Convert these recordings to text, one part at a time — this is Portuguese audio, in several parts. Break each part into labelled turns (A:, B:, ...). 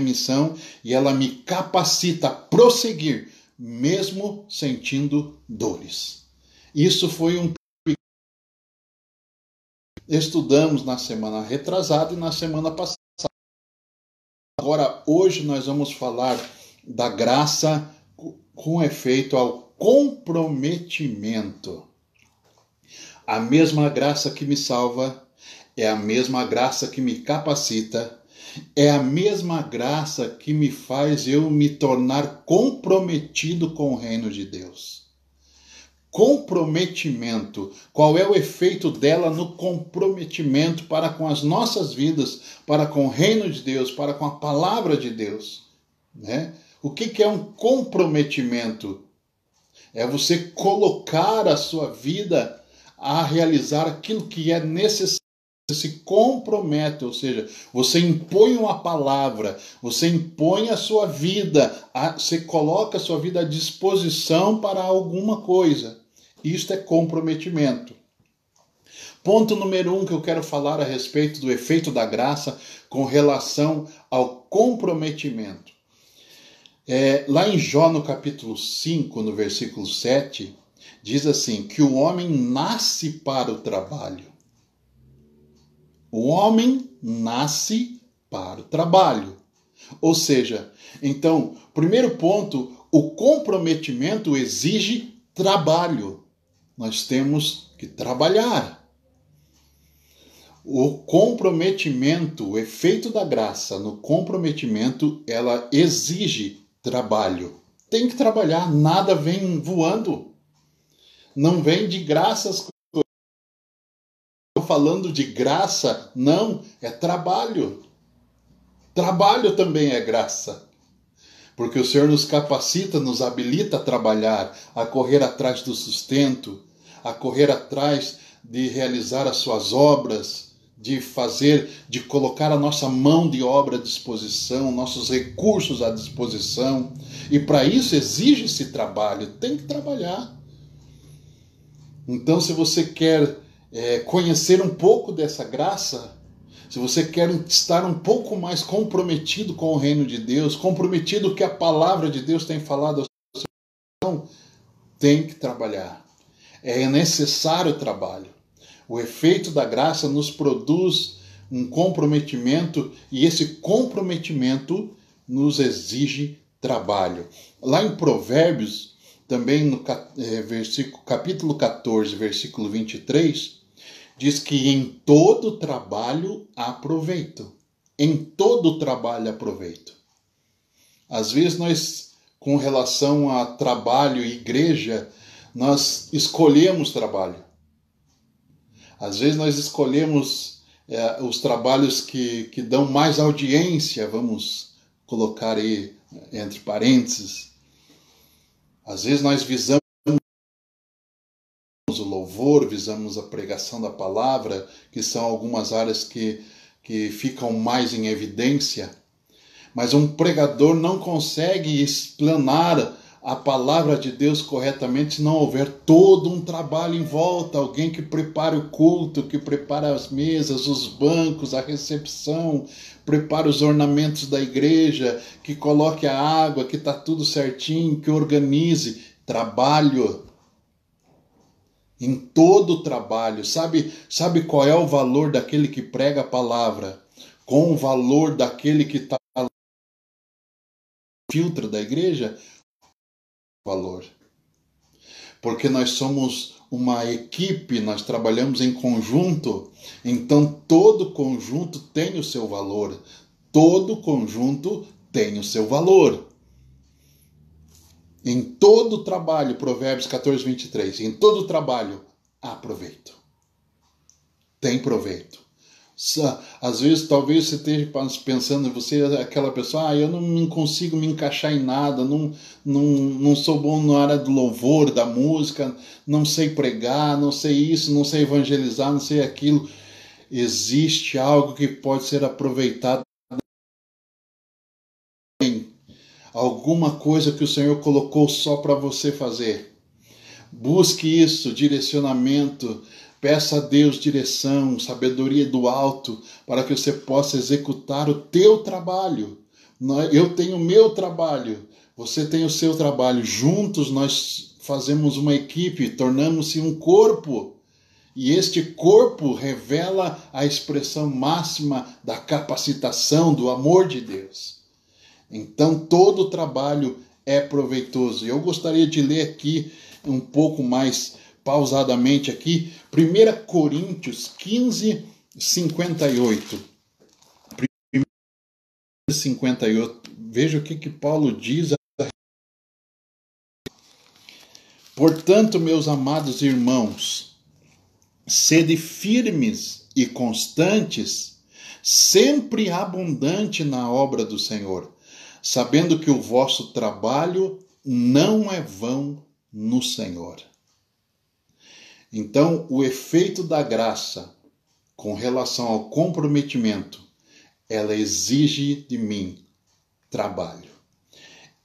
A: missão e ela me capacita a prosseguir, mesmo sentindo dores. Isso foi um estudamos na semana retrasada e na semana passada. Agora, hoje nós vamos falar da graça com efeito ao comprometimento. A mesma graça que me salva é a mesma graça que me capacita, é a mesma graça que me faz eu me tornar comprometido com o reino de Deus comprometimento. Qual é o efeito dela no comprometimento para com as nossas vidas, para com o reino de Deus, para com a palavra de Deus? Né? O que, que é um comprometimento? É você colocar a sua vida a realizar aquilo que é necessário. Você se compromete, ou seja, você impõe uma palavra, você impõe a sua vida, você coloca a sua vida à disposição para alguma coisa. Isto é comprometimento. Ponto número um que eu quero falar a respeito do efeito da graça com relação ao comprometimento. É, lá em Jó, no capítulo 5, no versículo 7, diz assim: que o homem nasce para o trabalho. O homem nasce para o trabalho. Ou seja, então, primeiro ponto, o comprometimento exige trabalho nós temos que trabalhar. O comprometimento, o efeito da graça no comprometimento, ela exige trabalho. Tem que trabalhar, nada vem voando. Não vem de graças. Falando de graça, não, é trabalho. Trabalho também é graça porque o Senhor nos capacita, nos habilita a trabalhar, a correr atrás do sustento, a correr atrás de realizar as suas obras, de fazer, de colocar a nossa mão de obra à disposição, nossos recursos à disposição. E para isso exige-se trabalho, tem que trabalhar. Então, se você quer é, conhecer um pouco dessa graça, se você quer estar um pouco mais comprometido com o reino de Deus, comprometido com o que a palavra de Deus tem falado ao seu coração, tem que trabalhar é necessário trabalho. O efeito da graça nos produz um comprometimento e esse comprometimento nos exige trabalho. Lá em Provérbios, também no é, capítulo 14, versículo 23, diz que em todo trabalho há proveito. Em todo trabalho há proveito. Às vezes nós, com relação a trabalho e igreja, nós escolhemos trabalho. Às vezes nós escolhemos é, os trabalhos que, que dão mais audiência, vamos colocar aí entre parênteses. Às vezes nós visamos louvor, visamos a pregação da palavra, que são algumas áreas que, que ficam mais em evidência. Mas um pregador não consegue explanar a palavra de Deus corretamente se não houver todo um trabalho em volta, alguém que prepare o culto, que prepare as mesas, os bancos, a recepção, prepare os ornamentos da igreja, que coloque a água, que está tudo certinho, que organize. Trabalho. Em todo o trabalho. Sabe, sabe qual é o valor daquele que prega a palavra com o valor daquele que está filtro da igreja? valor. Porque nós somos uma equipe, nós trabalhamos em conjunto, então todo conjunto tem o seu valor. Todo conjunto tem o seu valor. Em todo trabalho, Provérbios 14, 23, em todo trabalho há proveito. Tem proveito. Às vezes, talvez você esteja pensando, você é aquela pessoa, ah, eu não consigo me encaixar em nada, não, não, não sou bom na área do louvor, da música, não sei pregar, não sei isso, não sei evangelizar, não sei aquilo. Existe algo que pode ser aproveitado. Alguma coisa que o Senhor colocou só para você fazer. Busque isso, direcionamento, Peça a Deus direção, sabedoria do alto, para que você possa executar o teu trabalho. Eu tenho o meu trabalho, você tem o seu trabalho. Juntos nós fazemos uma equipe, tornamos-se um corpo. E este corpo revela a expressão máxima da capacitação, do amor de Deus. Então todo trabalho é proveitoso. Eu gostaria de ler aqui um pouco mais pausadamente aqui, 1 Coríntios 15, 58. 58. Veja o que, que Paulo diz. Portanto, meus amados irmãos, sede firmes e constantes, sempre abundante na obra do Senhor, sabendo que o vosso trabalho não é vão no Senhor. Então, o efeito da graça com relação ao comprometimento, ela exige de mim trabalho.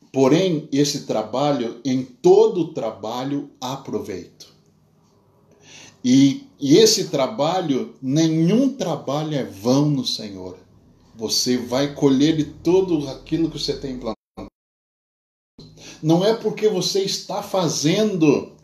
A: Porém, esse trabalho, em todo trabalho, há proveito. E, e esse trabalho, nenhum trabalho é vão no Senhor. Você vai colher de tudo aquilo que você tem plantado. Não é porque você está fazendo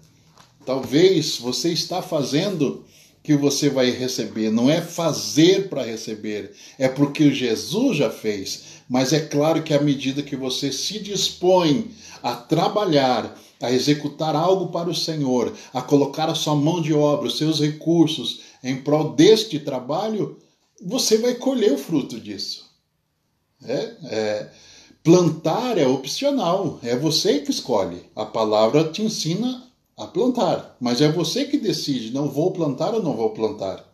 A: Talvez você está fazendo que você vai receber. Não é fazer para receber, é porque Jesus já fez. Mas é claro que à medida que você se dispõe a trabalhar, a executar algo para o Senhor, a colocar a sua mão de obra, os seus recursos em prol deste trabalho, você vai colher o fruto disso. É, é, plantar é opcional, é você que escolhe. A palavra te ensina a plantar. Mas é você que decide, não vou plantar ou não vou plantar.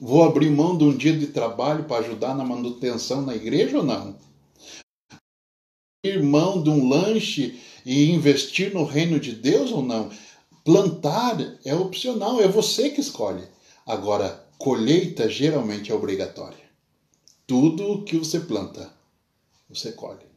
A: Vou abrir mão de um dia de trabalho para ajudar na manutenção na igreja ou não? Abrir mão de um lanche e investir no reino de Deus ou não? Plantar é opcional, é você que escolhe. Agora, colheita geralmente é obrigatória. Tudo que você planta, você colhe.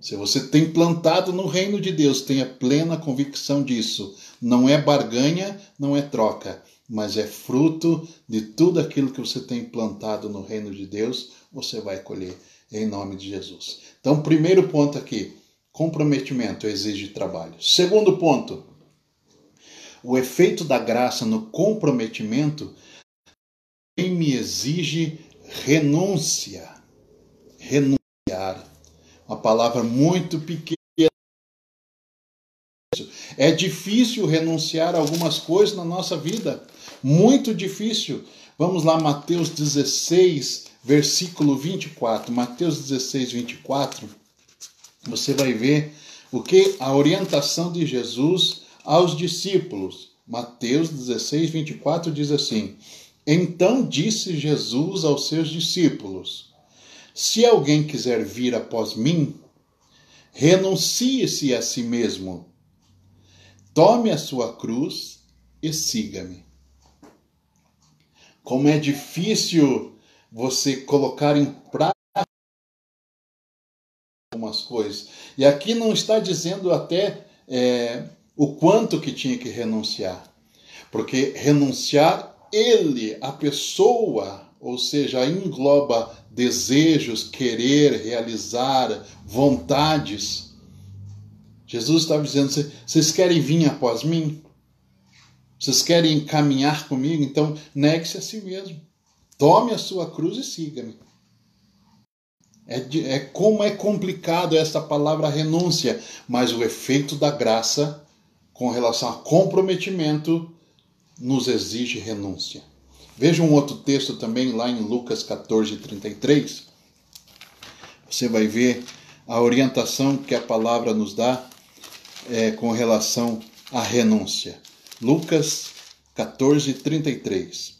A: Se você tem plantado no reino de Deus, tenha plena convicção disso. Não é barganha, não é troca, mas é fruto de tudo aquilo que você tem plantado no reino de Deus, você vai colher em nome de Jesus. Então, primeiro ponto aqui, comprometimento exige trabalho. Segundo ponto, o efeito da graça no comprometimento me exige renúncia. Renunciar uma palavra muito pequena. É difícil renunciar a algumas coisas na nossa vida, muito difícil. Vamos lá, Mateus 16, versículo 24. Mateus 16, 24. Você vai ver o que a orientação de Jesus aos discípulos. Mateus 16, 24 diz assim: Então disse Jesus aos seus discípulos: se alguém quiser vir após mim, renuncie-se a si mesmo, tome a sua cruz e siga-me. Como é difícil você colocar em prática algumas coisas. E aqui não está dizendo até é, o quanto que tinha que renunciar. Porque renunciar, ele, a pessoa, ou seja, engloba desejos, querer, realizar, vontades. Jesus estava dizendo: vocês querem vir após mim? Vocês querem caminhar comigo? Então negue-se a si mesmo. Tome a sua cruz e siga-me. É, é como é complicado essa palavra renúncia, mas o efeito da graça com relação a comprometimento nos exige renúncia. Veja um outro texto também lá em Lucas 14, 33. Você vai ver a orientação que a palavra nos dá é, com relação à renúncia. Lucas 14, 33.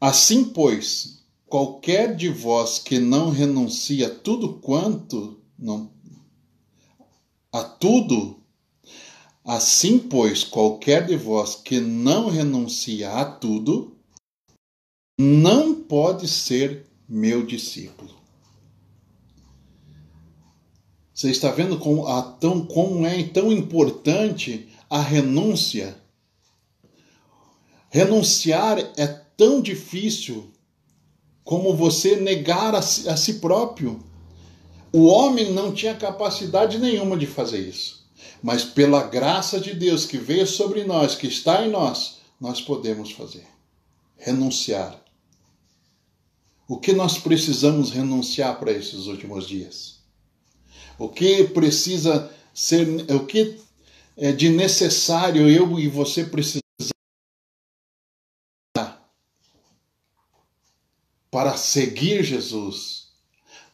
A: Assim, pois, qualquer de vós que não renuncia tudo quanto não a tudo, assim pois qualquer de vós que não renuncia a tudo, não pode ser meu discípulo. Você está vendo como, a, tão, como é tão importante a renúncia? Renunciar é tão difícil como você negar a si, a si próprio. O homem não tinha capacidade nenhuma de fazer isso. Mas pela graça de Deus que veio sobre nós, que está em nós, nós podemos fazer. Renunciar. O que nós precisamos renunciar para esses últimos dias? O que precisa ser, o que é de necessário eu e você precisar para seguir Jesus,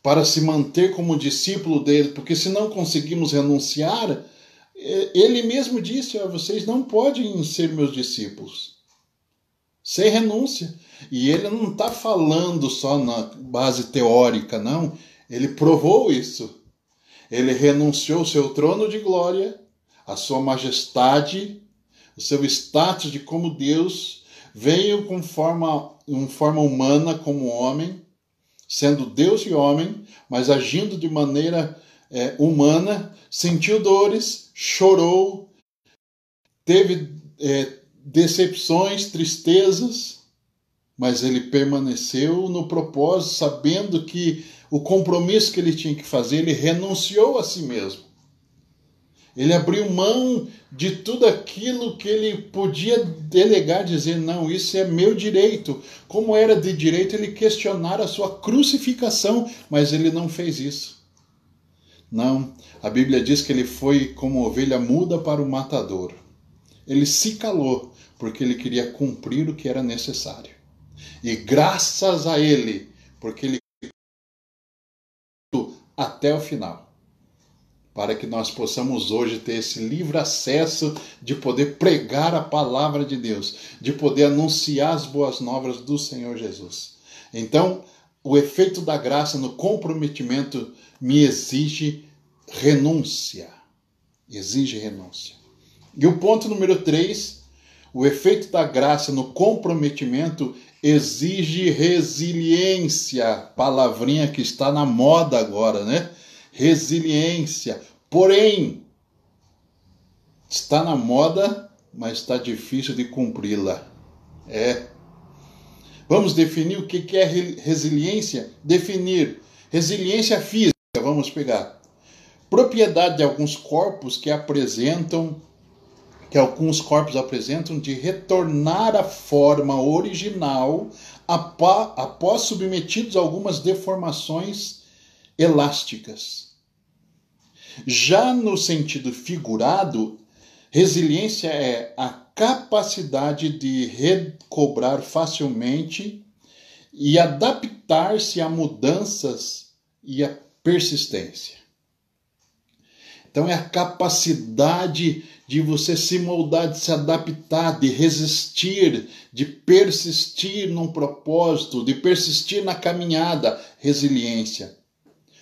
A: para se manter como discípulo dele, porque se não conseguimos renunciar, é, ele mesmo disse: ó, vocês não podem ser meus discípulos. Sem renúncia. E ele não está falando só na base teórica, não. Ele provou isso. Ele renunciou ao seu trono de glória, a sua majestade, o seu status de como Deus, veio com forma em forma humana como homem, sendo Deus e homem, mas agindo de maneira é, humana, sentiu dores, chorou, teve é, decepções, tristezas, mas ele permaneceu no propósito, sabendo que o compromisso que ele tinha que fazer, ele renunciou a si mesmo. Ele abriu mão de tudo aquilo que ele podia delegar, dizer: não, isso é meu direito. Como era de direito ele questionar a sua crucificação, mas ele não fez isso. Não, a Bíblia diz que ele foi como ovelha muda para o matador. Ele se calou porque ele queria cumprir o que era necessário. E graças a ele, porque ele até o final para que nós possamos hoje ter esse livre acesso de poder pregar a palavra de Deus, de poder anunciar as boas novas do Senhor Jesus. Então, o efeito da graça no comprometimento me exige renúncia. Exige renúncia. E o ponto número 3, o efeito da graça no comprometimento exige resiliência, palavrinha que está na moda agora, né? Resiliência. Porém, está na moda, mas está difícil de cumpri-la. É. Vamos definir o que é resiliência? Definir resiliência física, vamos pegar. Propriedade de alguns corpos que apresentam que alguns corpos apresentam de retornar à forma original após submetidos a algumas deformações elásticas. Já no sentido figurado, resiliência é a capacidade de recobrar facilmente e adaptar-se a mudanças e a persistência. Então é a capacidade de você se moldar, de se adaptar, de resistir, de persistir num propósito, de persistir na caminhada, resiliência.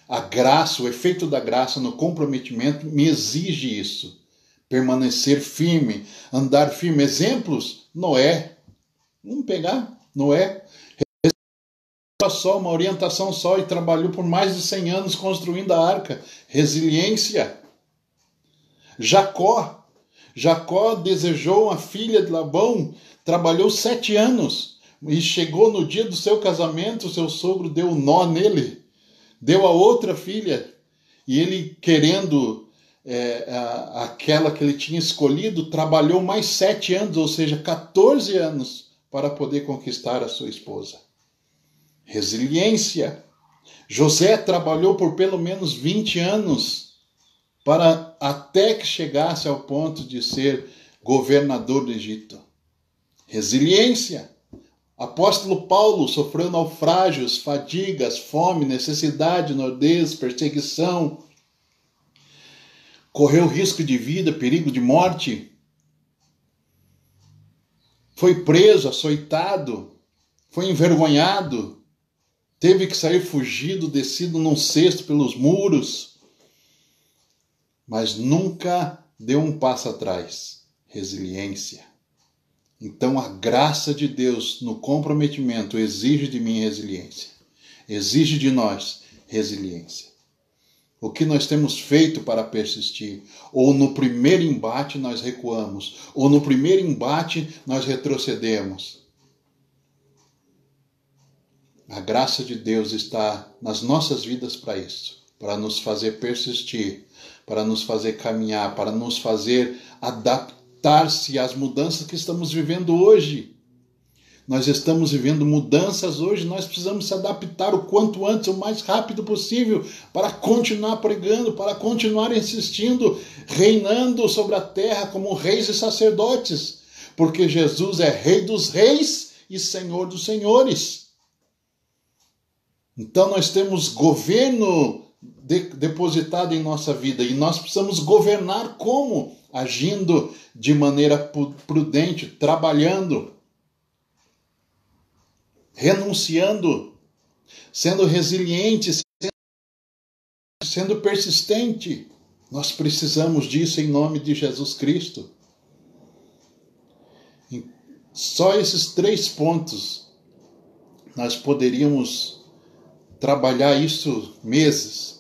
A: A graça, o efeito da graça no comprometimento me exige isso. Permanecer firme, andar firme. Exemplos? Noé. Vamos pegar Noé. Só uma orientação só e trabalhou por mais de 100 anos construindo a arca. Resiliência. Jacó. Jacó desejou uma filha de Labão, trabalhou sete anos e chegou no dia do seu casamento, seu sogro deu um nó nele deu a outra filha, e ele, querendo é, a, aquela que ele tinha escolhido, trabalhou mais sete anos, ou seja, 14 anos, para poder conquistar a sua esposa. Resiliência. José trabalhou por pelo menos 20 anos para até que chegasse ao ponto de ser governador do Egito. Resiliência. Apóstolo Paulo sofreu naufrágios, fadigas, fome, necessidade, nudez, perseguição, correu risco de vida, perigo de morte, foi preso, açoitado, foi envergonhado, teve que sair fugido, descido num cesto pelos muros, mas nunca deu um passo atrás. Resiliência. Então a graça de Deus no comprometimento exige de mim resiliência. Exige de nós resiliência. O que nós temos feito para persistir? Ou no primeiro embate nós recuamos, ou no primeiro embate nós retrocedemos. A graça de Deus está nas nossas vidas para isso. para nos fazer persistir, para nos fazer caminhar, para nos fazer adaptar-se às mudanças que estamos vivendo hoje. Nós estamos vivendo mudanças hoje, nós precisamos se adaptar o quanto antes, o mais rápido possível, para continuar pregando, para continuar insistindo, reinando sobre a terra como reis e sacerdotes, porque Jesus é Rei dos Reis e Senhor dos Senhores. Então nós temos governo de, depositado em nossa vida e nós precisamos governar como? Agindo de maneira prudente, trabalhando renunciando, sendo resiliente, sendo persistente. Nós precisamos disso em nome de Jesus Cristo. Só esses três pontos nós poderíamos trabalhar isso meses.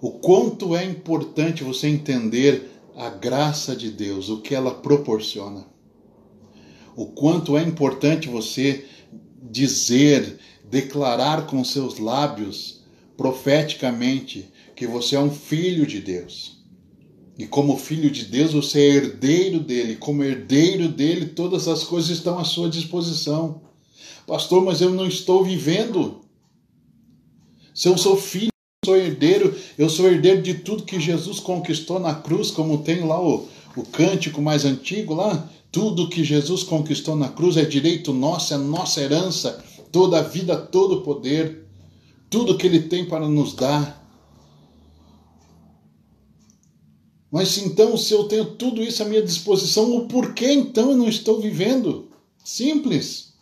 A: O quanto é importante você entender a graça de Deus, o que ela proporciona o quanto é importante você dizer, declarar com seus lábios profeticamente que você é um filho de Deus. E como filho de Deus, você é herdeiro dele. Como herdeiro dele, todas as coisas estão à sua disposição. Pastor, mas eu não estou vivendo. Se eu sou filho, sou herdeiro, eu sou herdeiro de tudo que Jesus conquistou na cruz, como tem lá o, o cântico mais antigo lá. Tudo que Jesus conquistou na cruz é direito nosso, é nossa herança, toda a vida, todo o poder, tudo que Ele tem para nos dar. Mas então, se eu tenho tudo isso à minha disposição, o porquê então eu não estou vivendo? Simples.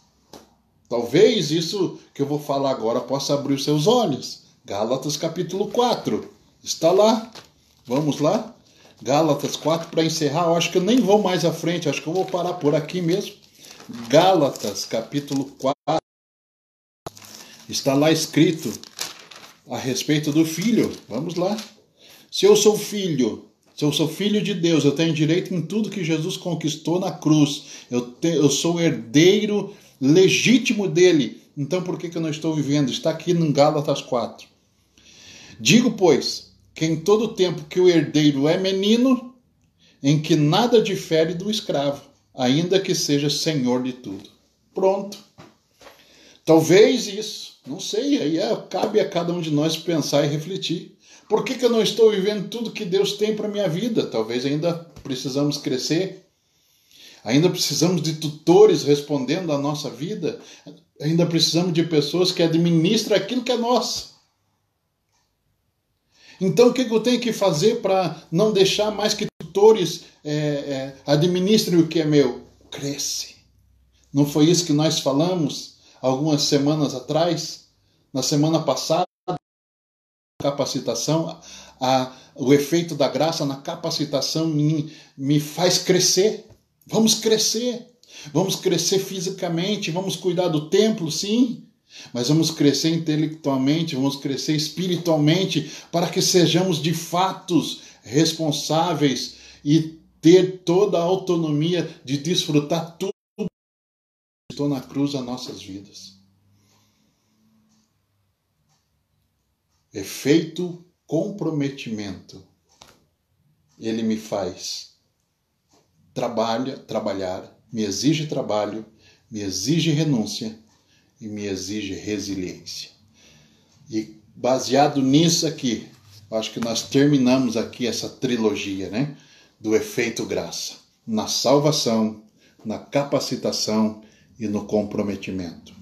A: Talvez isso que eu vou falar agora possa abrir os seus olhos. Gálatas capítulo 4. Está lá. Vamos lá? Gálatas 4 para encerrar. Eu acho que eu nem vou mais à frente, acho que eu vou parar por aqui mesmo. Gálatas, capítulo 4. Está lá escrito a respeito do filho. Vamos lá. Se eu sou filho, se eu sou filho de Deus, eu tenho direito em tudo que Jesus conquistou na cruz. Eu, te, eu sou herdeiro legítimo dele. Então por que, que eu não estou vivendo? Está aqui no Gálatas 4. Digo, pois, que em todo tempo que o herdeiro é menino, em que nada difere do escravo, ainda que seja senhor de tudo. Pronto. Talvez isso, não sei, aí é, cabe a cada um de nós pensar e refletir. Por que, que eu não estou vivendo tudo que Deus tem para minha vida? Talvez ainda precisamos crescer. Ainda precisamos de tutores respondendo à nossa vida. Ainda precisamos de pessoas que administram aquilo que é nosso. Então, o que eu tenho que fazer para não deixar mais que tutores é, é, administrem o que é meu? Cresce. Não foi isso que nós falamos algumas semanas atrás? Na semana passada, capacitação, a, o efeito da graça na capacitação me, me faz crescer. Vamos crescer. Vamos crescer fisicamente, vamos cuidar do templo, sim, mas vamos crescer intelectualmente, vamos crescer espiritualmente, para que sejamos de fatos responsáveis e ter toda a autonomia de desfrutar tudo que estou na cruz das nossas vidas. Efeito comprometimento. Ele me faz trabalha, trabalhar, me exige trabalho, me exige renúncia e me exige resiliência. E baseado nisso aqui, acho que nós terminamos aqui essa trilogia, né? Do efeito graça, na salvação, na capacitação e no comprometimento.